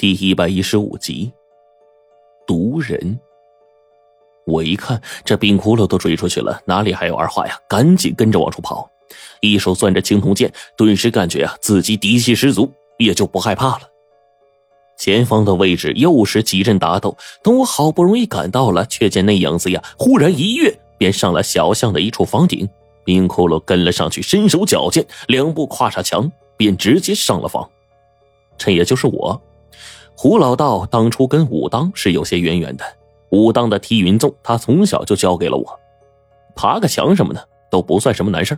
第一百一十五集，毒人。我一看这冰窟窿都追出去了，哪里还有二话呀？赶紧跟着往出跑，一手攥着青铜剑，顿时感觉啊自己底气十足，也就不害怕了。前方的位置又是几阵打斗，等我好不容易赶到了，却见那影子呀，忽然一跃便上了小巷的一处房顶。冰窟窿跟了上去，身手矫健，两步跨上墙，便直接上了房。这也就是我。胡老道当初跟武当是有些渊源的，武当的踢云纵，他从小就教给了我。爬个墙什么的都不算什么难事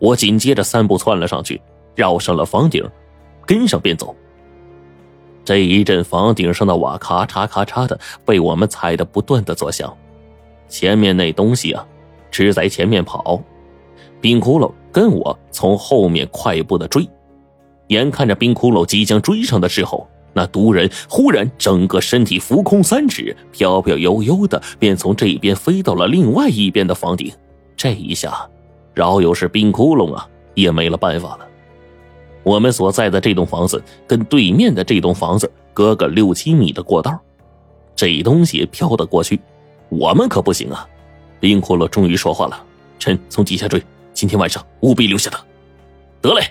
我紧接着三步窜了上去，绕上了房顶，跟上便走。这一阵房顶上的瓦咔嚓咔嚓的被我们踩得不断的作响。前面那东西啊，只在前面跑，冰窟窿跟我从后面快步的追。眼看着冰窟窿即将追上的时候。那毒人忽然整个身体浮空三尺，飘飘悠悠的便从这边飞到了另外一边的房顶。这一下，饶有是冰窟窿啊，也没了办法了。我们所在的这栋房子跟对面的这栋房子隔个六七米的过道，这东西飘得过去，我们可不行啊！冰窟窿终于说话了：“臣从底下追，今天晚上务必留下他。”得嘞，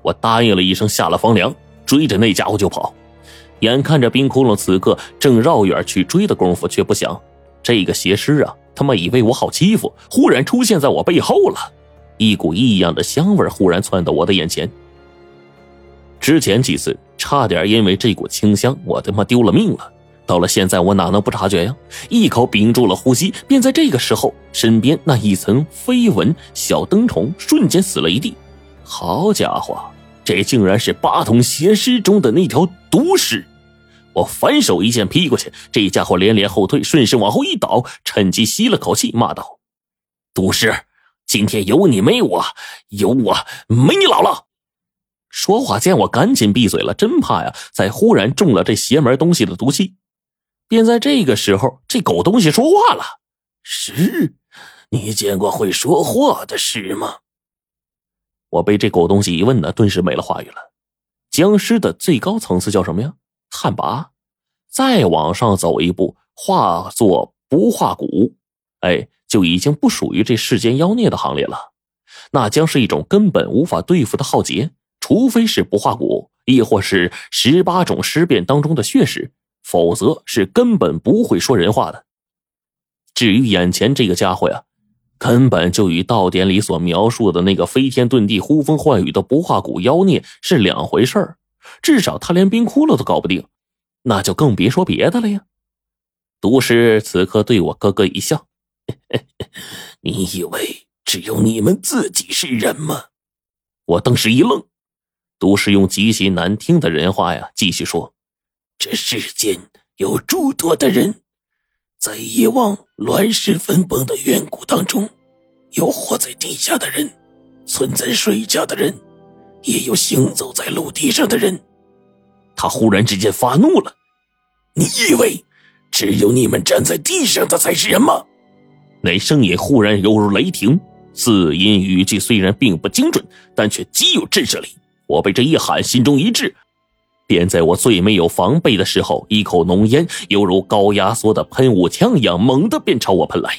我答应了一声，下了房梁，追着那家伙就跑。眼看着冰窟窿此刻正绕远去追的功夫，却不想这个邪师啊，他妈以为我好欺负，忽然出现在我背后了。一股异样的香味忽然窜到我的眼前。之前几次差点因为这股清香，我他妈丢了命了。到了现在，我哪能不察觉呀？一口屏住了呼吸，便在这个时候，身边那一层飞蚊小灯虫瞬间死了一地。好家伙！这竟然是八通邪师中的那条毒尸！我反手一剑劈过去，这家伙连连后退，顺势往后一倒，趁机吸了口气，骂道：“毒尸，今天有你没我，有我没你老了！”说话间，我赶紧闭嘴了，真怕呀，再忽然中了这邪门东西的毒气。便在这个时候，这狗东西说话了：“是，你见过会说话的尸吗？”我被这狗东西一问呢，顿时没了话语了。僵尸的最高层次叫什么呀？旱魃。再往上走一步，化作不化骨，哎，就已经不属于这世间妖孽的行列了。那将是一种根本无法对付的浩劫，除非是不化骨，亦或是十八种尸变当中的血尸，否则是根本不会说人话的。至于眼前这个家伙呀。根本就与道典里所描述的那个飞天遁地、呼风唤雨的不化骨妖孽是两回事儿。至少他连冰窟窿都搞不定，那就更别说别的了呀。毒师此刻对我咯咯一笑：“ 你以为只有你们自己是人吗？”我当时一愣。毒师用极其难听的人话呀，继续说：“这世间有诸多的人。”在以往乱世分崩的远古当中，有活在地下的人，存在水下的人，也有行走在陆地上的人。他忽然之间发怒了：“你以为只有你们站在地上的才是人吗？”那声音忽然犹如雷霆，字音语句虽然并不精准，但却极有震慑力。我被这一喊，心中一滞。便在我最没有防备的时候，一口浓烟犹如高压缩的喷雾枪一样，猛地便朝我喷来。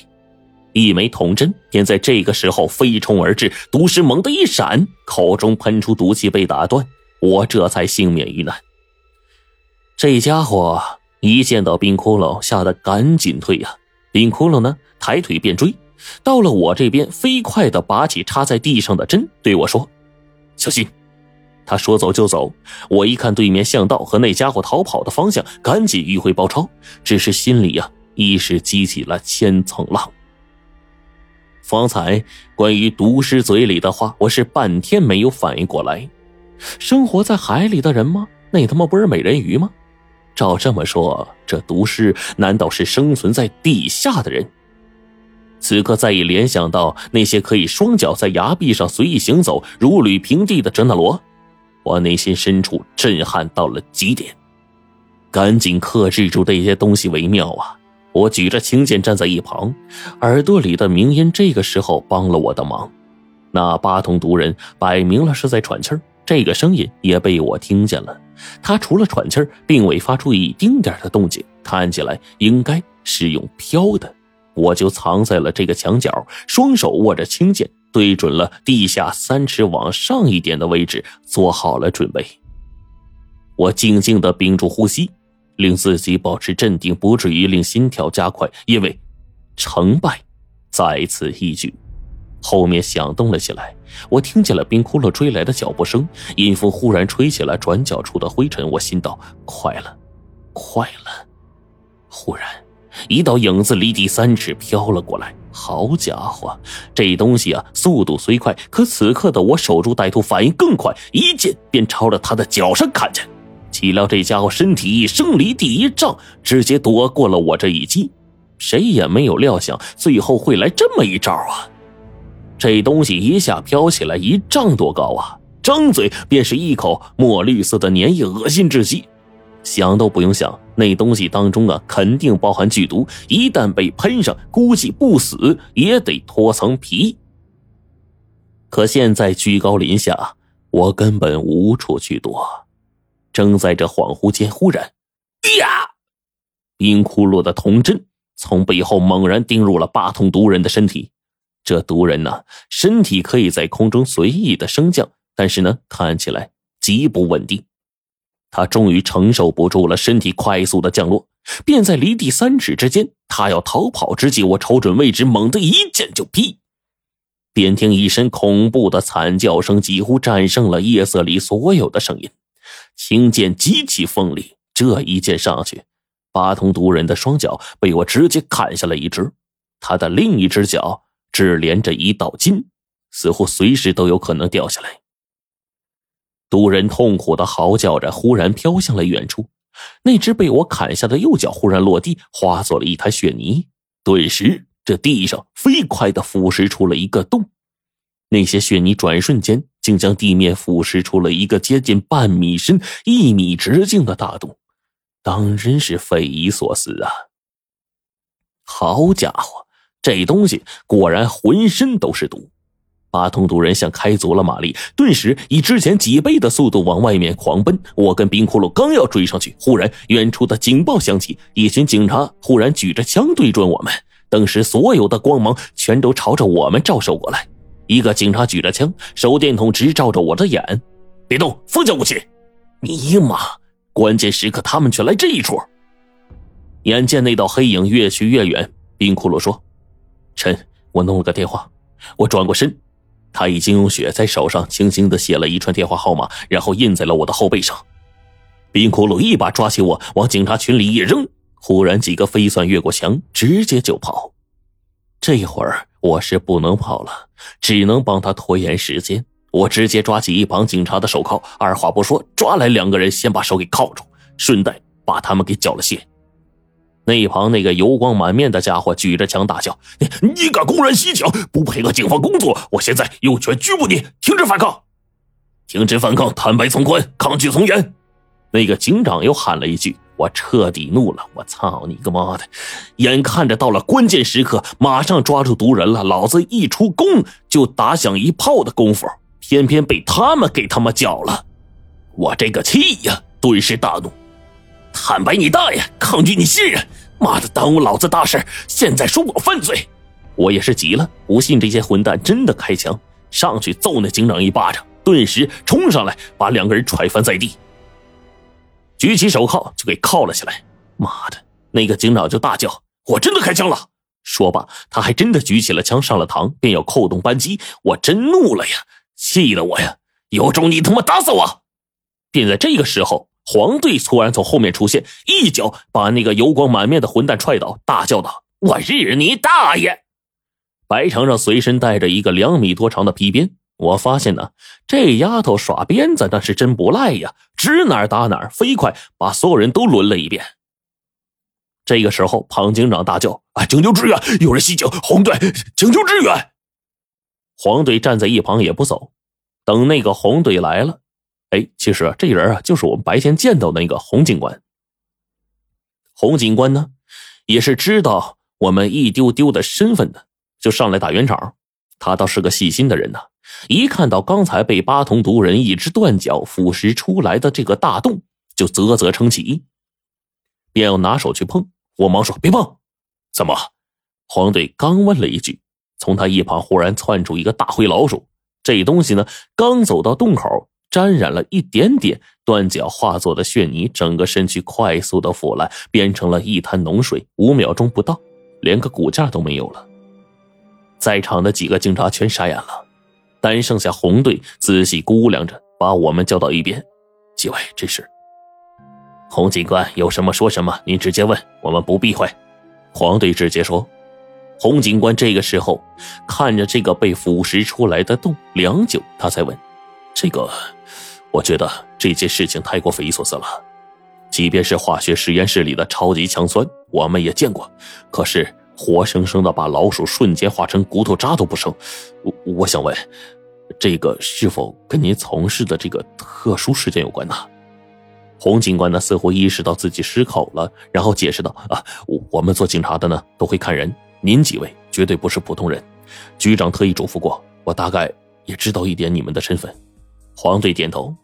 一枚铜针便在这个时候飞冲而至，毒师猛地一闪，口中喷出毒气被打断，我这才幸免于难。这家伙一见到冰窟窿，吓得赶紧退呀。冰窟窿呢，抬腿便追，到了我这边，飞快的拔起插在地上的针，对我说：“小心。”他说走就走，我一看对面巷道和那家伙逃跑的方向，赶紧迂回包抄。只是心里呀，一时激起了千层浪。方才关于毒师嘴里的话，我是半天没有反应过来。生活在海里的人吗？那他妈不是美人鱼吗？照这么说，这毒师难道是生存在地下的人？此刻再一联想到那些可以双脚在崖壁上随意行走、如履平地的哲那罗。我内心深处震撼到了极点，赶紧克制住这些东西为妙啊！我举着青剑站在一旁，耳朵里的鸣音这个时候帮了我的忙。那八通毒人摆明了是在喘气儿，这个声音也被我听见了。他除了喘气儿，并未发出一丁点的动静，看起来应该是用飘的。我就藏在了这个墙角，双手握着青剑，对准了地下三尺往上一点的位置，做好了准备。我静静的屏住呼吸，令自己保持镇定，不至于令心跳加快，因为成败在此一举。后面响动了起来，我听见了冰窟窿追来的脚步声，阴风忽然吹起了转角处的灰尘。我心道：快了，快了！忽然，一道影子离地三尺飘了过来。好家伙，这东西啊，速度虽快，可此刻的我守株待兔，反应更快，一剑便朝着他的脚上砍去。岂料这家伙身体一升，离地一丈，直接躲过了我这一击。谁也没有料想，最后会来这么一招啊！这东西一下飘起来一丈多高啊！张嘴便是一口墨绿色的粘液，恶心至极。想都不用想，那东西当中啊，肯定包含剧毒，一旦被喷上，估计不死也得脱层皮。可现在居高临下，我根本无处去躲。正在这恍惚间，忽然，呀！冰窟窿的铜针从背后猛然钉入了八通毒人的身体。这毒人呢，身体可以在空中随意的升降，但是呢，看起来极不稳定。他终于承受不住了，身体快速的降落，便在离地三尺之间。他要逃跑之际，我瞅准位置，猛地一剑就劈。便听一声恐怖的惨叫声，几乎战胜了夜色里所有的声音。青剑极其锋利，这一剑上去，八通毒人的双脚被我直接砍下了一只，他的另一只脚。只连着一道筋，似乎随时都有可能掉下来。毒人痛苦的嚎叫着，忽然飘向了远处。那只被我砍下的右脚忽然落地，化作了一滩血泥。顿时，这地上飞快的腐蚀出了一个洞。那些血泥转瞬间竟将地面腐蚀出了一个接近半米深、一米直径的大洞，当真是匪夷所思啊！好家伙！这东西果然浑身都是毒，八通毒人像开足了马力，顿时以之前几倍的速度往外面狂奔。我跟冰窟窿刚要追上去，忽然远处的警报响起，一群警察忽然举着枪对准我们。当时所有的光芒全都朝着我们照射过来，一个警察举着枪，手电筒直照着我的眼。别动，放下武器！尼玛，关键时刻他们却来这一出。眼见那道黑影越去越远，冰窟窿说。臣，我弄了个电话。我转过身，他已经用血在手上轻轻的写了一串电话号码，然后印在了我的后背上。冰窟窿一把抓起我，往警察群里一扔。忽然，几个飞蒜越过墙，直接就跑。这会儿我是不能跑了，只能帮他拖延时间。我直接抓起一旁警察的手铐，二话不说，抓来两个人，先把手给铐住，顺带把他们给缴了械。那一旁那个油光满面的家伙举着枪大叫：“你你敢公然袭警，不配合警方工作！我现在有权拘捕你，停止反抗！停止反抗，坦白从宽，抗拒从严！”那个警长又喊了一句：“我彻底怒了！我操你个妈的！眼看着到了关键时刻，马上抓住毒人了，老子一出宫就打响一炮的功夫，偏偏被他们给他们搅了！我这个气呀，顿时大怒。”坦白你大爷！抗拒你信任！妈的，耽误老子大事！现在说我犯罪，我也是急了。不信这些混蛋真的开枪，上去揍那警长一巴掌，顿时冲上来把两个人踹翻在地，举起手铐就给铐了起来。妈的，那个警长就大叫：“我真的开枪了！”说罢，他还真的举起了枪上了膛，便要扣动扳机。我真怒了呀，气得我呀，有种你他妈打死我！便在这个时候。黄队突然从后面出现，一脚把那个油光满面的混蛋踹倒，大叫道：“我日你大爷！”白程程随身带着一个两米多长的皮鞭，我发现呢，这丫头耍鞭子那是真不赖呀，指哪儿打哪儿，飞快把所有人都轮了一遍。这个时候，庞警长大叫：“啊，请求支援！有人袭警！红队，请求支援！”黄队站在一旁也不走，等那个红队来了。哎，其实这人啊，就是我们白天见到那个洪警官。洪警官呢，也是知道我们一丢丢的身份的，就上来打圆场。他倒是个细心的人呐，一看到刚才被八通毒人一只断脚腐蚀出来的这个大洞，就啧啧称奇，便要拿手去碰。我忙说：“别碰！”怎么？黄队刚问了一句，从他一旁忽然窜出一个大灰老鼠。这东西呢，刚走到洞口，沾染了一点点断脚化作的血泥，整个身躯快速的腐烂，变成了一滩脓水。五秒钟不到，连个骨架都没有了。在场的几个警察全傻眼了，单剩下红队仔细估量着，把我们叫到一边：“几位，这是……洪警官有什么说什么，您直接问，我们不避讳。”黄队直接说。洪警官这个时候看着这个被腐蚀出来的洞，良久，他才问：“这个，我觉得这件事情太过匪夷所思了。即便是化学实验室里的超级强酸，我们也见过，可是活生生的把老鼠瞬间化成骨头渣都不剩。我我想问，这个是否跟您从事的这个特殊事件有关呢？”洪警官呢，似乎意识到自己失口了，然后解释道：“啊，我们做警察的呢，都会看人。”您几位绝对不是普通人，局长特意嘱咐过我，大概也知道一点你们的身份。黄队点头，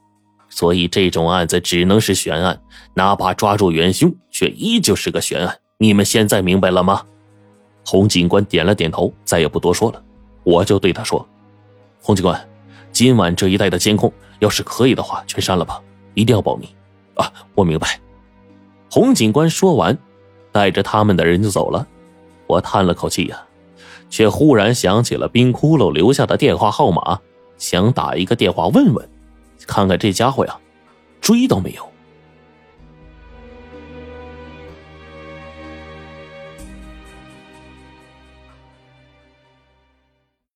所以这种案子只能是悬案，哪怕抓住元凶，却依旧是个悬案。你们现在明白了吗？洪警官点了点头，再也不多说了。我就对他说：“洪警官，今晚这一带的监控，要是可以的话，全删了吧，一定要保密。”啊，我明白。洪警官说完，带着他们的人就走了。我叹了口气呀，却忽然想起了冰窟窿留下的电话号码，想打一个电话问问，看看这家伙呀，追到没有。